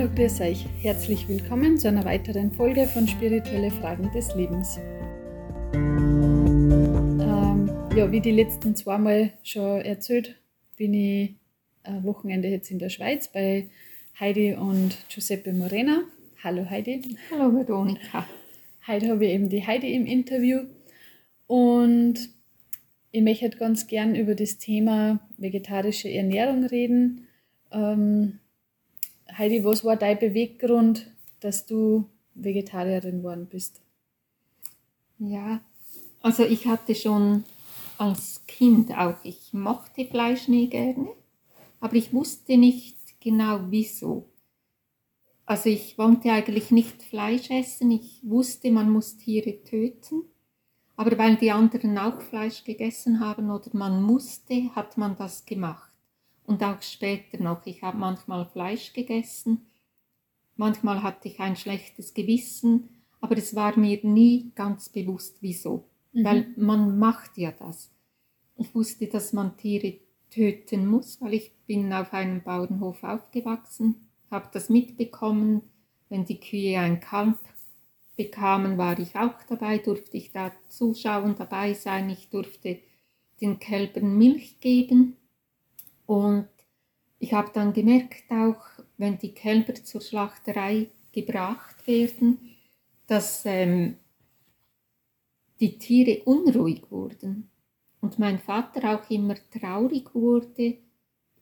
Hallo, grüß euch. Herzlich willkommen zu einer weiteren Folge von Spirituelle Fragen des Lebens. Ähm, ja, wie die letzten zweimal schon erzählt, bin ich ein Wochenende jetzt in der Schweiz bei Heidi und Giuseppe Morena. Hallo Heidi. Hallo Veronika. Heute habe ich eben die Heidi im Interview und ich möchte ganz gern über das Thema vegetarische Ernährung reden. Ähm, Heidi, was war dein Beweggrund, dass du Vegetarierin geworden bist? Ja, also ich hatte schon als Kind auch, ich mochte Fleisch nie gerne, aber ich wusste nicht genau wieso. Also ich wollte eigentlich nicht Fleisch essen, ich wusste, man muss Tiere töten, aber weil die anderen auch Fleisch gegessen haben oder man musste, hat man das gemacht und auch später noch. Ich habe manchmal Fleisch gegessen, manchmal hatte ich ein schlechtes Gewissen, aber es war mir nie ganz bewusst, wieso. Mhm. Weil man macht ja das. Ich wusste, dass man Tiere töten muss, weil ich bin auf einem Bauernhof aufgewachsen, habe das mitbekommen. Wenn die Kühe ein Kalb bekamen, war ich auch dabei, durfte ich da zuschauen, dabei sein. Ich durfte den Kälbern Milch geben. Und ich habe dann gemerkt, auch wenn die Kälber zur Schlachterei gebracht werden, dass ähm, die Tiere unruhig wurden und mein Vater auch immer traurig wurde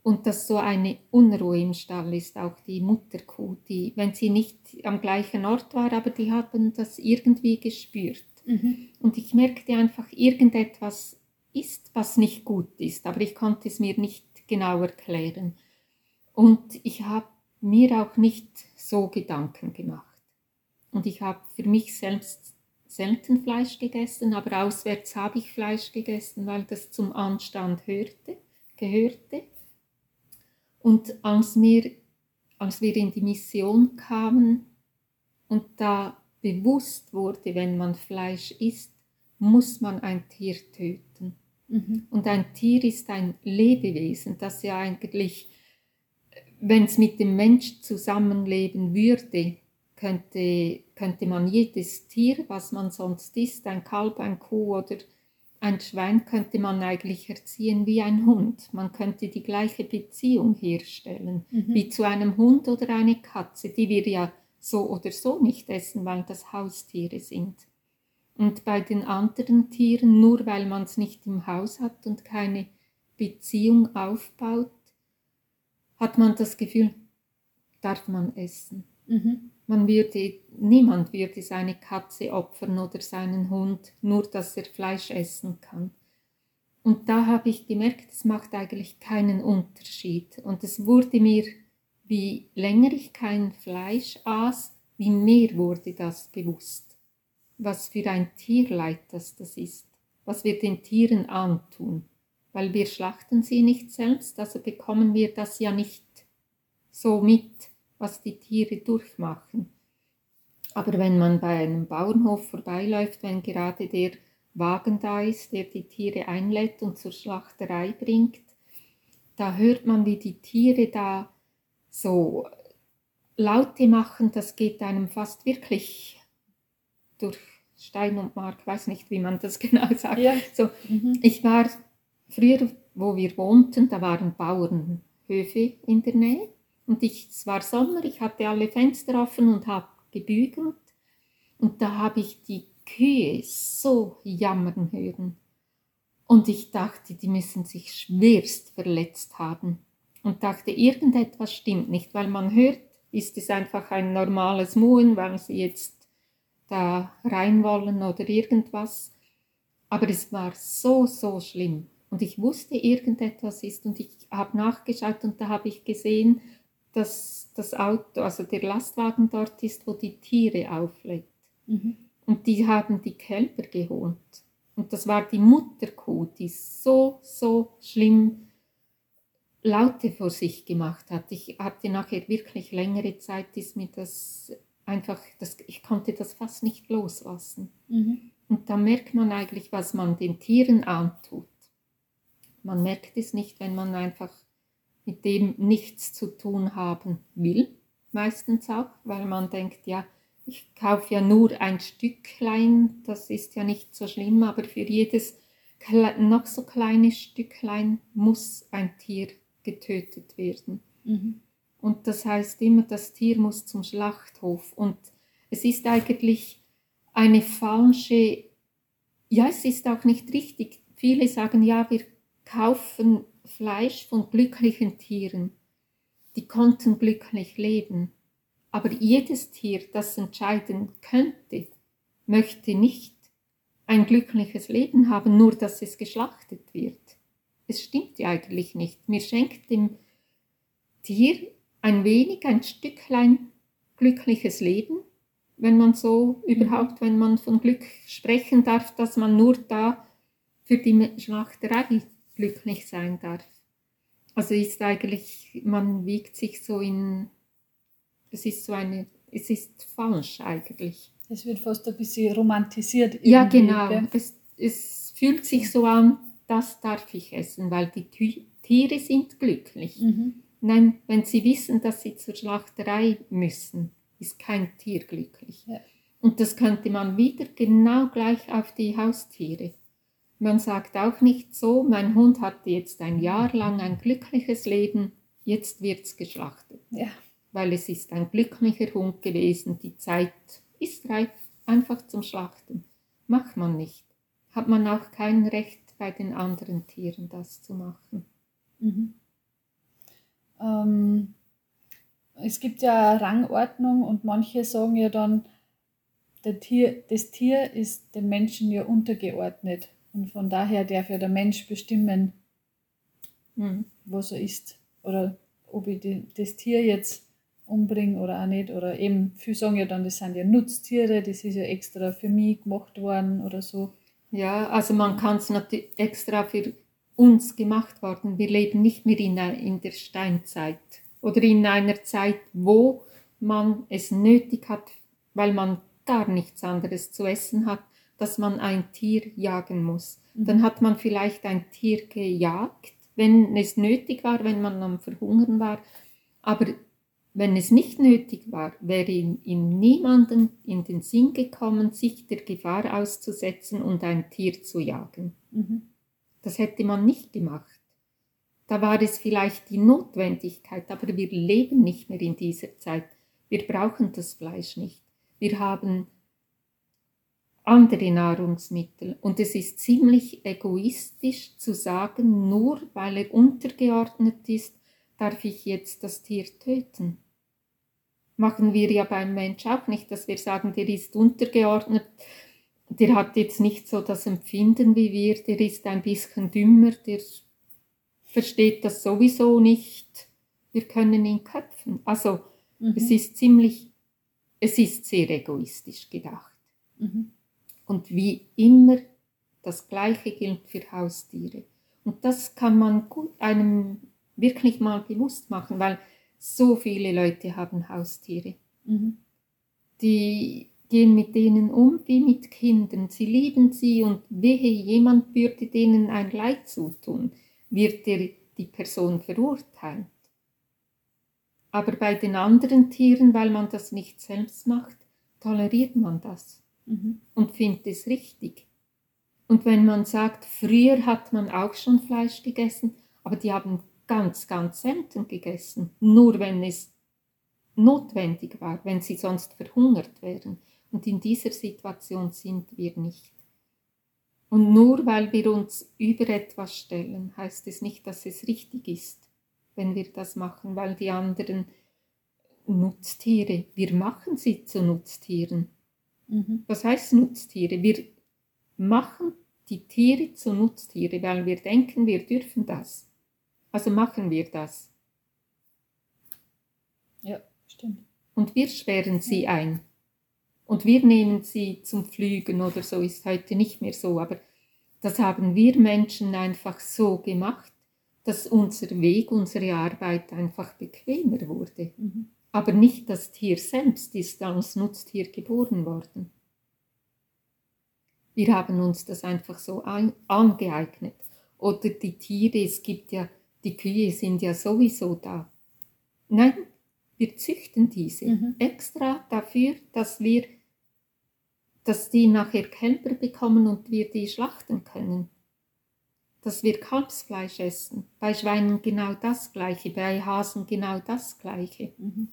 und dass so eine Unruhe im Stall ist, auch die Mutterkuh, die, wenn sie nicht am gleichen Ort war, aber die haben das irgendwie gespürt. Mhm. Und ich merkte einfach, irgendetwas ist, was nicht gut ist, aber ich konnte es mir nicht genau erklären. Und ich habe mir auch nicht so Gedanken gemacht. Und ich habe für mich selbst selten Fleisch gegessen, aber auswärts habe ich Fleisch gegessen, weil das zum Anstand hörte, gehörte. Und als wir, als wir in die Mission kamen und da bewusst wurde, wenn man Fleisch isst, muss man ein Tier töten. Mhm. Und ein Tier ist ein Lebewesen, das ja eigentlich, wenn es mit dem Mensch zusammenleben würde, könnte, könnte man jedes Tier, was man sonst isst, ein Kalb, ein Kuh oder ein Schwein, könnte man eigentlich erziehen wie ein Hund. Man könnte die gleiche Beziehung herstellen mhm. wie zu einem Hund oder eine Katze, die wir ja so oder so nicht essen, weil das Haustiere sind. Und bei den anderen Tieren, nur weil man es nicht im Haus hat und keine Beziehung aufbaut, hat man das Gefühl, darf man essen. Mhm. Man würde, niemand würde seine Katze opfern oder seinen Hund, nur dass er Fleisch essen kann. Und da habe ich gemerkt, es macht eigentlich keinen Unterschied. Und es wurde mir, wie länger ich kein Fleisch aß, wie mehr wurde das bewusst was für ein Tierleid das, das ist, was wir den Tieren antun, weil wir schlachten sie nicht selbst, also bekommen wir das ja nicht so mit, was die Tiere durchmachen. Aber wenn man bei einem Bauernhof vorbeiläuft, wenn gerade der Wagen da ist, der die Tiere einlädt und zur Schlachterei bringt, da hört man, wie die Tiere da so Laute machen, das geht einem fast wirklich durch Stein und Mark, weiß nicht, wie man das genau sagt. Ja. So, mhm. Ich war früher, wo wir wohnten, da waren Bauernhöfe in der Nähe und ich, es war Sommer, ich hatte alle Fenster offen und habe gebügelt und da habe ich die Kühe so jammern hören. Und ich dachte, die müssen sich schwerst verletzt haben. Und dachte, irgendetwas stimmt nicht, weil man hört, ist es einfach ein normales Muhen, weil sie jetzt da rein wollen oder irgendwas. Aber es war so, so schlimm. Und ich wusste, irgendetwas ist und ich habe nachgeschaut und da habe ich gesehen, dass das Auto, also der Lastwagen dort ist, wo die Tiere auflädt. Mhm. Und die haben die Kälber geholt. Und das war die Mutterkuh, die so, so schlimm Laute vor sich gemacht hat. Ich hatte nachher wirklich längere Zeit, ist mir das einfach, das, ich konnte das fast nicht loslassen. Mhm. Und da merkt man eigentlich, was man den Tieren antut. Man merkt es nicht, wenn man einfach mit dem nichts zu tun haben will. meistens auch, weil man denkt, ja, ich kaufe ja nur ein Stücklein, das ist ja nicht so schlimm, aber für jedes noch so kleine Stücklein muss ein Tier getötet werden. Mhm. Und das heißt immer, das Tier muss zum Schlachthof. Und es ist eigentlich eine falsche, ja, es ist auch nicht richtig. Viele sagen, ja, wir kaufen Fleisch von glücklichen Tieren. Die konnten glücklich leben. Aber jedes Tier, das entscheiden könnte, möchte nicht ein glückliches Leben haben, nur dass es geschlachtet wird. Es stimmt ja eigentlich nicht. Mir schenkt dem Tier ein wenig, ein Stücklein glückliches Leben, wenn man so überhaupt, wenn man von Glück sprechen darf, dass man nur da für die Schlachterei glücklich sein darf. Also ist eigentlich, man wiegt sich so in, es ist so eine, es ist falsch eigentlich. Es wird fast ein bisschen romantisiert. Ja, genau. Es, es fühlt sich so an, das darf ich essen, weil die Tiere sind glücklich. Mhm. Nein, wenn sie wissen, dass sie zur Schlachterei müssen, ist kein Tier glücklich. Ja. Und das könnte man wieder genau gleich auf die Haustiere. Man sagt auch nicht so, mein Hund hatte jetzt ein Jahr lang ein glückliches Leben, jetzt wird es geschlachtet. Ja. Weil es ist ein glücklicher Hund gewesen, die Zeit ist reif, einfach zum Schlachten. Macht man nicht. Hat man auch kein Recht bei den anderen Tieren, das zu machen. Mhm. Ähm, es gibt ja Rangordnung und manche sagen ja dann, Tier, das Tier ist dem Menschen ja untergeordnet. Und von daher darf ja der Mensch bestimmen, mhm. was er ist. Oder ob ich die, das Tier jetzt umbringen oder auch nicht. Oder eben, viele sagen ja dann, das sind ja Nutztiere, das ist ja extra für mich gemacht worden oder so. Ja, also man kann es natürlich extra für uns gemacht worden. Wir leben nicht mehr in, der Steinzeit oder in einer Zeit, wo man es nötig hat, weil man gar nichts anderes zu essen hat, dass man ein Tier jagen muss. Mhm. Dann hat man vielleicht ein Tier gejagt, wenn es nötig war, wenn man am Verhungern war. Aber wenn es nicht nötig war, wäre ihm, ihm niemanden in den Sinn gekommen, sich der Gefahr auszusetzen und ein Tier zu jagen. Mhm. Das hätte man nicht gemacht. Da war es vielleicht die Notwendigkeit, aber wir leben nicht mehr in dieser Zeit. Wir brauchen das Fleisch nicht. Wir haben andere Nahrungsmittel und es ist ziemlich egoistisch zu sagen, nur weil er untergeordnet ist, darf ich jetzt das Tier töten machen wir ja beim Mensch auch nicht, dass wir sagen, der ist untergeordnet, der hat jetzt nicht so das Empfinden wie wir, der ist ein bisschen dümmer, der versteht das sowieso nicht, wir können ihn köpfen. Also mhm. es ist ziemlich, es ist sehr egoistisch gedacht. Mhm. Und wie immer, das Gleiche gilt für Haustiere. Und das kann man gut einem wirklich mal bewusst machen, weil so viele Leute haben Haustiere. Mhm. Die gehen mit denen um wie mit Kindern. Sie lieben sie und wehe, jemand würde denen ein Leid zutun, wird er die Person verurteilt. Aber bei den anderen Tieren, weil man das nicht selbst macht, toleriert man das mhm. und findet es richtig. Und wenn man sagt, früher hat man auch schon Fleisch gegessen, aber die haben ganz, ganz selten gegessen, nur wenn es notwendig war, wenn sie sonst verhungert wären. Und in dieser Situation sind wir nicht. Und nur weil wir uns über etwas stellen, heißt es nicht, dass es richtig ist, wenn wir das machen, weil die anderen Nutztiere, wir machen sie zu Nutztieren. Mhm. Was heißt Nutztiere? Wir machen die Tiere zu Nutztiere, weil wir denken, wir dürfen das. Also machen wir das. Ja, stimmt. Und wir sperren sie ein. Und wir nehmen sie zum Flügen oder so, ist heute nicht mehr so, aber das haben wir Menschen einfach so gemacht, dass unser Weg, unsere Arbeit einfach bequemer wurde. Mhm. Aber nicht das Tier selbst ist als Nutztier geboren worden. Wir haben uns das einfach so angeeignet. Oder die Tiere, es gibt ja die Kühe sind ja sowieso da. Nein, Wir züchten diese Mhm. extra dafür, dass wir, dass die nachher Kälber bekommen und wir die schlachten können. Dass wir Kalbsfleisch essen. Bei Schweinen genau das Gleiche, bei Hasen genau das Gleiche. Mhm.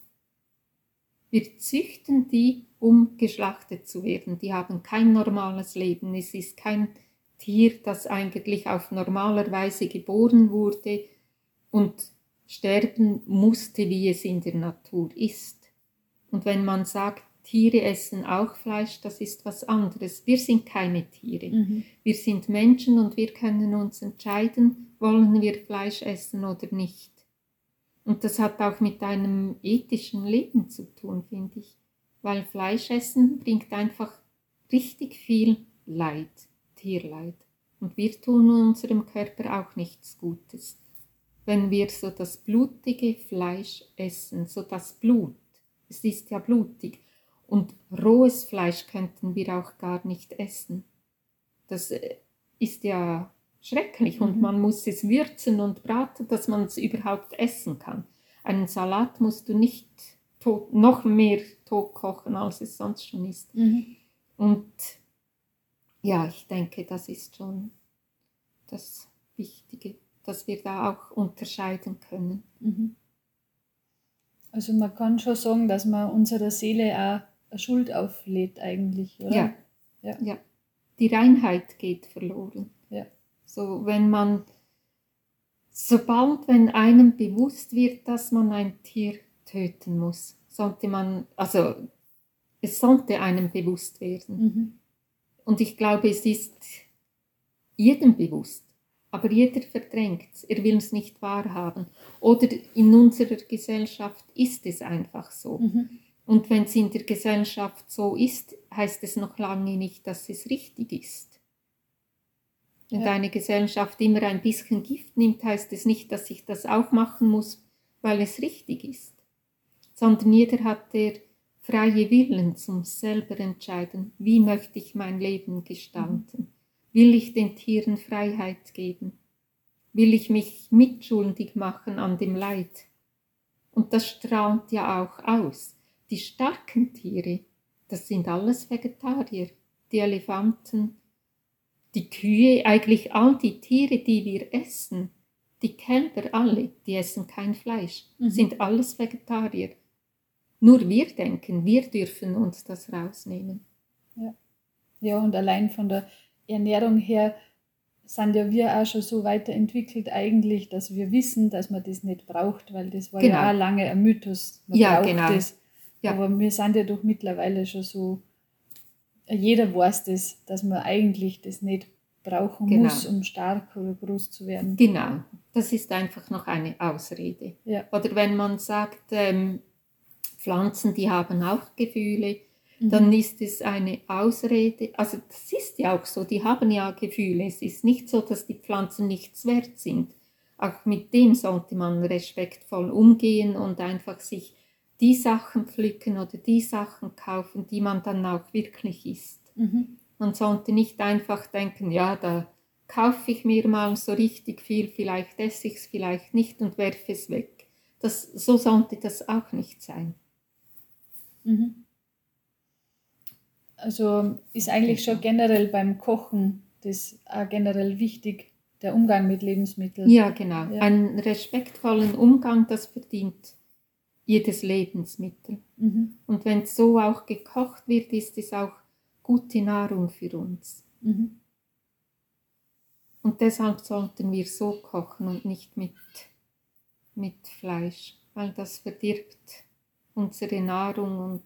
Wir züchten die, um geschlachtet zu werden. Die haben kein normales Leben. Es ist kein Tier, das eigentlich auf normaler Weise geboren wurde und sterben musste, wie es in der Natur ist. Und wenn man sagt, Tiere essen auch Fleisch, das ist was anderes. Wir sind keine Tiere. Mhm. Wir sind Menschen und wir können uns entscheiden, wollen wir Fleisch essen oder nicht. Und das hat auch mit einem ethischen Leben zu tun, finde ich. Weil Fleisch essen bringt einfach richtig viel Leid, Tierleid. Und wir tun unserem Körper auch nichts Gutes. Wenn wir so das blutige Fleisch essen, so das Blut, es ist ja blutig, und rohes Fleisch könnten wir auch gar nicht essen. Das äh, ist ja schrecklich und Mhm. man muss es würzen und braten, dass man es überhaupt essen kann. Einen Salat musst du nicht tot, noch mehr tot kochen, als es sonst schon ist. Mhm. Und ja, ich denke, das ist schon das Wichtige, dass wir da auch unterscheiden können. Mhm. Also man kann schon sagen, dass man unserer Seele auch Schuld auflädt eigentlich, oder? Ja. Ja. ja. Die Reinheit geht verloren. Ja. So, wenn man, sobald, wenn einem bewusst wird, dass man ein Tier töten muss, sollte man, also es sollte einem bewusst werden. Mhm. Und ich glaube, es ist jedem bewusst. Aber jeder verdrängt es, er will es nicht wahrhaben. Oder in unserer Gesellschaft ist es einfach so. Mhm. Und wenn es in der Gesellschaft so ist, heißt es noch lange nicht, dass es richtig ist. Wenn Ja. eine Gesellschaft immer ein bisschen Gift nimmt, heißt es nicht, dass ich das auch machen muss, weil es richtig ist. Sondern jeder hat der freie Willen zum selber entscheiden, wie möchte ich mein Leben gestalten. Will ich den Tieren Freiheit geben? Will ich mich mitschuldig machen an dem Leid? Und das strahlt ja auch aus. Die starken Tiere, das sind alles Vegetarier. Die Elefanten, die Kühe, eigentlich all die Tiere, die wir essen, die Kälber alle, die essen kein Fleisch, Mhm. sind alles Vegetarier. Nur wir denken, wir dürfen uns das rausnehmen. Ja, und allein von der Ernährung her sind ja wir auch schon so weiterentwickelt eigentlich, dass wir wissen, dass man das nicht braucht, weil das war Genau. ja auch lange ein Mythos. Man Ja, braucht genau. das. Ja. Aber wir sind ja doch mittlerweile schon so, jeder weiß das, dass man eigentlich das nicht brauchen Genau. muss, um stark oder groß zu werden. Genau, das ist einfach noch eine Ausrede. Ja. Oder wenn man sagt, ähm, Pflanzen, die haben auch Gefühle, Mhm. dann ist es eine Ausrede. Also das ist ja auch so, die haben ja Gefühle. Es ist nicht so, dass die Pflanzen nichts wert sind. Auch mit dem sollte man respektvoll umgehen und einfach sich die Sachen pflücken oder die Sachen kaufen, die man dann auch wirklich isst. Mhm. Man sollte nicht einfach denken, ja, da kaufe ich mir mal so richtig viel, vielleicht esse ich es, vielleicht nicht und werfe es weg. Das, so sollte das auch nicht sein. Mhm. Also ist eigentlich schon generell beim Kochen das auch generell wichtig, der Umgang mit Lebensmitteln. Ja, genau. Ja. Einen respektvollen Umgang, das verdient jedes Lebensmittel. Mhm. Und wenn es so auch gekocht wird, ist es auch gute Nahrung für uns. Mhm. Und deshalb sollten wir so kochen und nicht mit, mit Fleisch, weil das verdirbt unsere Nahrung und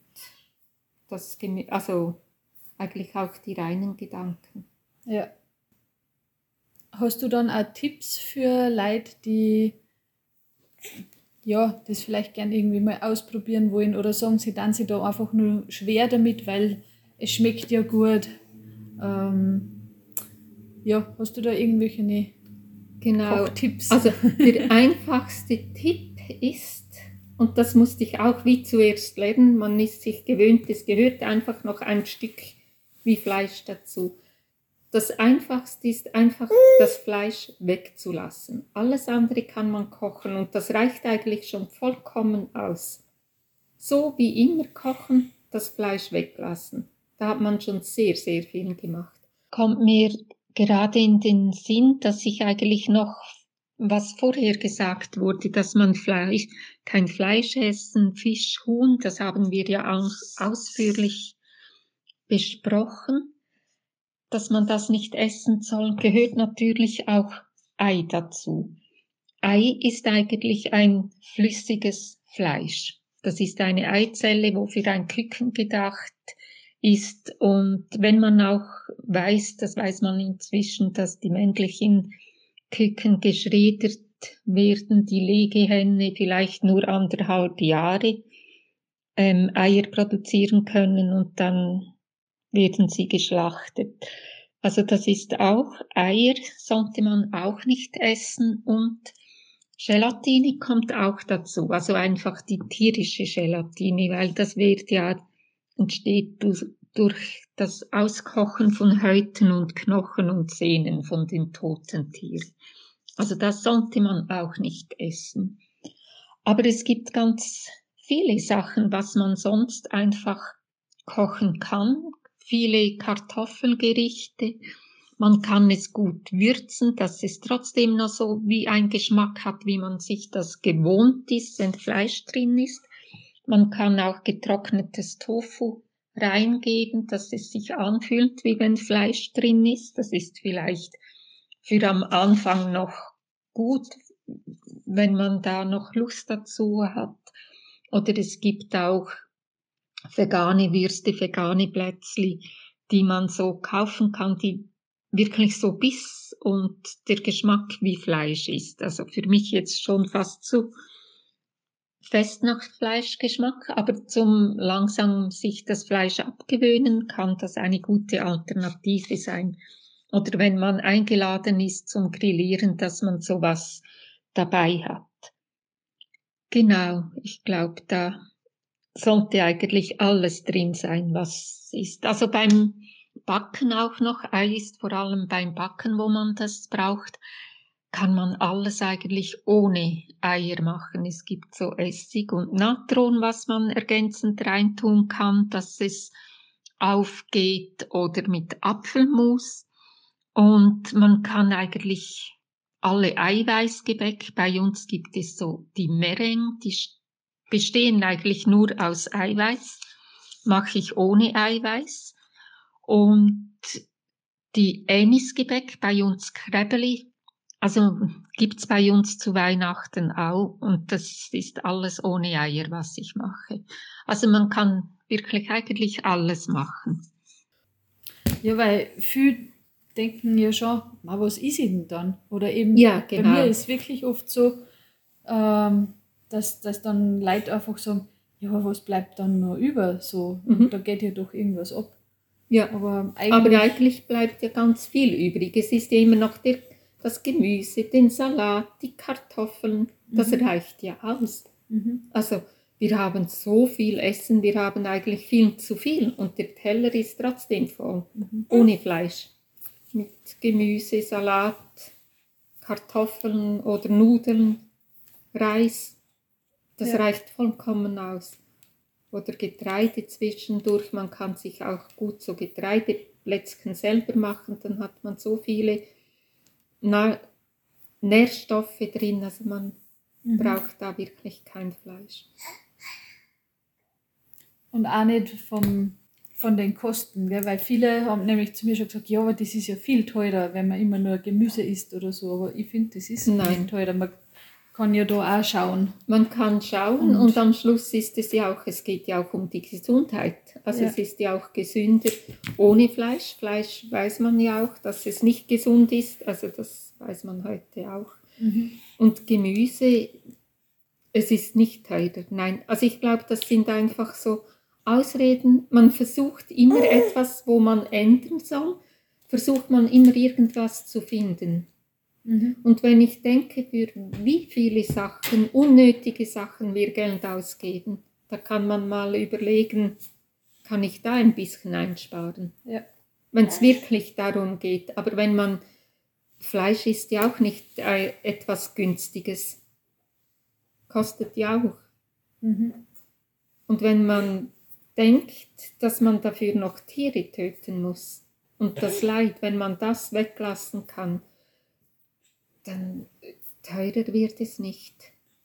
das Gemü also eigentlich auch die reinen Gedanken. Ja. Hast du dann auch Tipps für Leute, die ja, das vielleicht gern irgendwie mal ausprobieren wollen oder sagen sie dann sie da einfach nur schwer damit, weil es schmeckt ja gut. Ähm, ja, hast du da irgendwelche ne Genau. Kochtipps? Also der einfachste Tipp ist, und das musste ich auch wie zuerst lernen, man ist sich gewöhnt, es gehört einfach noch ein Stück wie Fleisch dazu. Das einfachste ist einfach das Fleisch wegzulassen. Alles andere kann man kochen und das reicht eigentlich schon vollkommen aus. so wie immer kochen, das Fleisch weglassen. Da hat man schon sehr, sehr viel gemacht. Kommt mir gerade in den Sinn, dass ich eigentlich noch was vorher gesagt wurde, dass man Fleisch, kein Fleisch essen, Fisch, Huhn, das haben wir ja aus, ausführlich besprochen, dass man das nicht essen soll, gehört natürlich auch Ei dazu. Ei ist eigentlich ein flüssiges Fleisch. Das ist eine Eizelle, wo für ein Küken gedacht ist. Und wenn man auch weiß, das weiß man inzwischen, dass die männlichen Küken geschreddert werden, die Legehenne vielleicht nur anderthalb Jahre ähm, Eier produzieren können und dann werden sie geschlachtet. Also das ist auch, Eier sollte man auch nicht essen und Gelatine kommt auch dazu, also einfach die tierische Gelatine, weil das wird ja, entsteht durch, das Auskochen von Häuten und Knochen und Sehnen von den toten Tieren. Also das sollte man auch nicht essen. Aber es gibt ganz viele Sachen, was man sonst einfach kochen kann, viele Kartoffelgerichte. Man kann es gut würzen, dass es trotzdem noch so wie ein Geschmack hat, wie man sich das gewohnt ist, wenn Fleisch drin ist. Man kann auch getrocknetes Tofu reingeben, dass es sich anfühlt, wie wenn Fleisch drin ist. Das ist vielleicht für am Anfang noch gut, wenn man da noch Lust dazu hat. Oder es gibt auch vegane Würste, vegane Plätzli, die man so kaufen kann, die wirklich so Biss und der Geschmack wie Fleisch ist. Also für mich jetzt schon fast zu fest nach Fleischgeschmack, aber zum langsam sich das Fleisch abgewöhnen kann das eine gute Alternative sein. Oder wenn man eingeladen ist zum Grillieren, dass man sowas dabei hat. Genau, ich glaube, da sollte eigentlich alles drin sein, was ist. Also beim Backen auch noch, Ei ist vor allem beim Backen, wo man das braucht, kann man alles eigentlich ohne Eier machen. Es gibt so Essig und Natron, was man ergänzend reintun kann, dass es aufgeht oder mit Apfelmus. Und man kann eigentlich alle Eiweißgebäck, bei uns gibt es so die Meringue, die bestehen eigentlich nur aus Eiweiß, mache ich ohne Eiweiß. Und die Anisgebäck, bei uns Krebeli, also gibt's bei uns zu Weihnachten auch und das ist alles ohne Eier, was ich mache. Also man kann wirklich eigentlich alles machen. Ja, weil viele denken ja schon, was ist denn dann? Oder eben ja, genau. bei mir ist wirklich oft so, ähm, dass, dass dann Leute einfach sagen, ja, was bleibt dann noch über? So, mhm. da geht ja doch irgendwas ab. Ja, aber eigentlich, aber eigentlich bleibt ja ganz viel übrig. Es ist ja immer noch der, das Gemüse, den Salat, die Kartoffeln. Das mhm. reicht ja aus. Mhm. Also wir haben so viel Essen, wir haben eigentlich viel zu viel und der Teller ist trotzdem voll, mhm. ohne Fleisch. Mit Gemüse, Salat, Kartoffeln oder Nudeln, Reis. Das ja. reicht vollkommen aus. Oder Getreide zwischendurch. Man kann sich auch gut so Getreideplätzchen selber machen. Dann hat man so viele Na Nährstoffe drin. Also man mhm. braucht da wirklich kein Fleisch. Und auch nicht vom, von den Kosten, gell? weil viele haben nämlich zu mir schon gesagt, ja, aber das ist ja viel teurer, wenn man immer nur Gemüse isst oder so. Aber ich finde, das ist Nein. nicht teurer. Man kann ja da auch schauen. Man kann schauen und, und, am Schluss ist es ja auch, es geht ja auch um die Gesundheit. Also ja. es ist ja auch gesünder ohne Fleisch. Fleisch weiß man ja auch, dass es nicht gesund ist. Also das weiß man heute auch. Mhm. Und Gemüse, es ist nicht teurer. Nein, also ich glaube, das sind einfach so Ausreden. Man versucht immer etwas, wo man ändern soll, versucht man immer irgendwas zu finden. Mhm. Und wenn ich denke, für wie viele Sachen, unnötige Sachen wir Geld ausgeben, da kann man mal überlegen, kann ich da ein bisschen einsparen? Ja. Wenn es wirklich darum geht. Aber wenn man, Fleisch ist ja auch nicht äh, etwas Günstiges. Kostet ja auch. Mhm. Und wenn man denkt, dass man dafür noch Tiere töten muss und das Leid, wenn man das weglassen kann, dann teurer wird es nicht.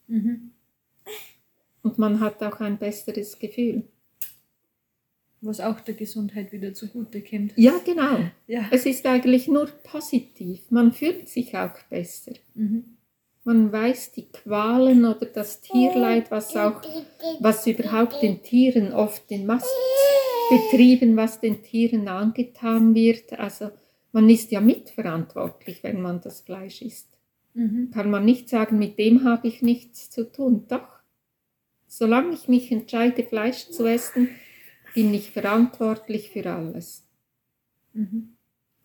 Mhm. Und man hat auch ein besseres Gefühl. Was auch der Gesundheit wieder zugute kommt. Ja, genau. Ja. Es ist eigentlich nur positiv. Man fühlt sich auch besser. Mhm. Man weiß die Qualen oder das Tierleid, was auch, was überhaupt den Tieren oft in Mastbetrieben, was den Tieren angetan wird. Also man ist ja mitverantwortlich, wenn man das Fleisch isst. Mhm. Kann man nicht sagen, mit dem habe ich nichts zu tun. Doch, solange ich mich entscheide, Fleisch zu essen, bin ich verantwortlich für alles. Mhm.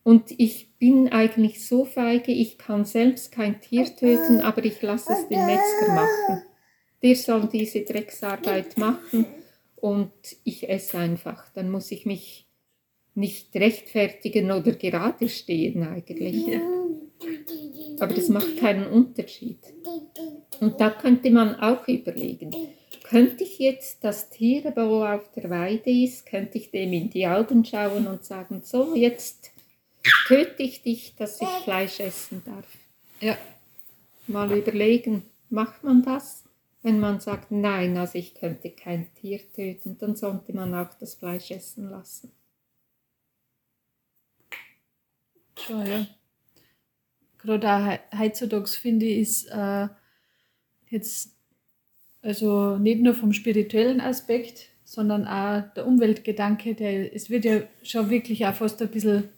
Und ich bin eigentlich so feige, ich kann selbst kein Tier töten, aber ich lasse es den Metzger machen. Der soll diese Drecksarbeit machen und ich esse einfach. Dann muss ich mich nicht rechtfertigen oder gerade stehen eigentlich. Ja. Aber das macht keinen Unterschied. Und da könnte man auch überlegen, könnte ich jetzt das Tier, wo auf der Weide ist, könnte ich dem in die Augen schauen und sagen, so, jetzt töte ich dich, dass ich Fleisch essen darf. Ja. Mal überlegen, macht man das? Wenn man sagt, nein, also ich könnte kein Tier töten, dann sollte man auch das Fleisch essen lassen. Schon, ja. Gerade heutzutage finde ich, ist äh, jetzt also nicht nur vom spirituellen Aspekt, sondern auch der Umweltgedanke, der, es wird ja schon wirklich auch fast ein bisschen,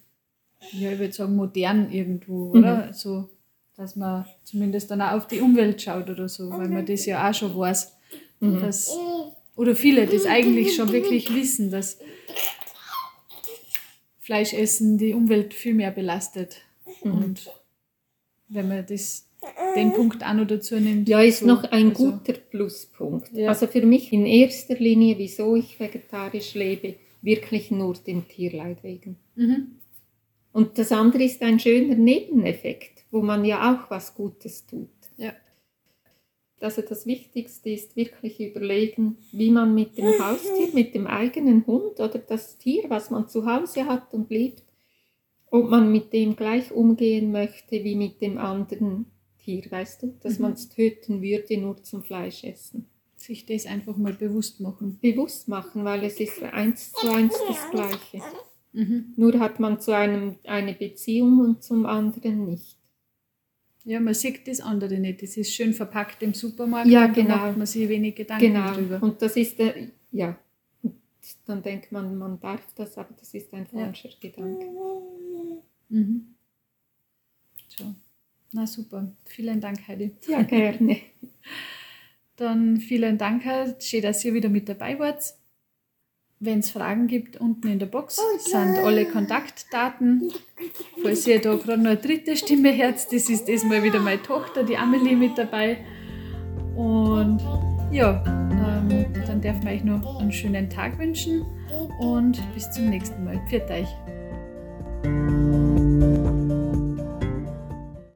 ja, ich würde sagen, modern irgendwo, mhm. oder? Mhm. So, dass man zumindest dann auch auf die Umwelt schaut oder so, weil man das ja auch schon weiß. Mhm. Dass, oder viele das eigentlich schon wirklich wissen, dass Fleischessen die Umwelt viel mehr belastet. Mhm. Und wenn man das den Punkt auch noch dazu nimmt. Ja, ist so, noch ein also, guter Pluspunkt. Ja. Also für mich in erster Linie, wieso ich vegetarisch lebe, wirklich nur dem Tierleid wegen. Mhm. Und das andere ist ein schöner Nebeneffekt, wo man ja auch was Gutes tut. Ja. Also das Wichtigste ist wirklich überlegen, wie man mit dem Haustier, mit dem eigenen Hund oder das Tier, was man zu Hause hat und liebt, ob man mit dem gleich umgehen möchte wie mit dem anderen Tier, weißt du, dass mhm. man es töten würde nur zum Fleischessen. Sich das einfach mal bewusst machen. Bewusst machen, weil es ist eins zu eins das Gleiche. Mhm. Nur hat man zu einem eine Beziehung und zum anderen nicht. Ja, man sieht das andere nicht. Das ist schön verpackt im Supermarkt. Ja, genau. Da macht man sich wenig Gedanken genau. darüber. Und das ist der, ja. Und dann denkt man, man darf das, aber das ist ein falscher ja. Gedanke. Mhm. So. Na super, vielen Dank, Heidi. Ja, gerne. Dann vielen Dank, schön, dass ihr wieder mit dabei wart. Wenn es Fragen gibt, unten in der Box oh, sind alle Kontaktdaten. Falls ihr da gerade noch eine dritte Stimme hört, das ist diesmal wieder meine Tochter, die Amelie, mit dabei. Und ja, ähm, dann darf ich euch noch einen schönen Tag wünschen und bis zum nächsten Mal. Pfiat euch.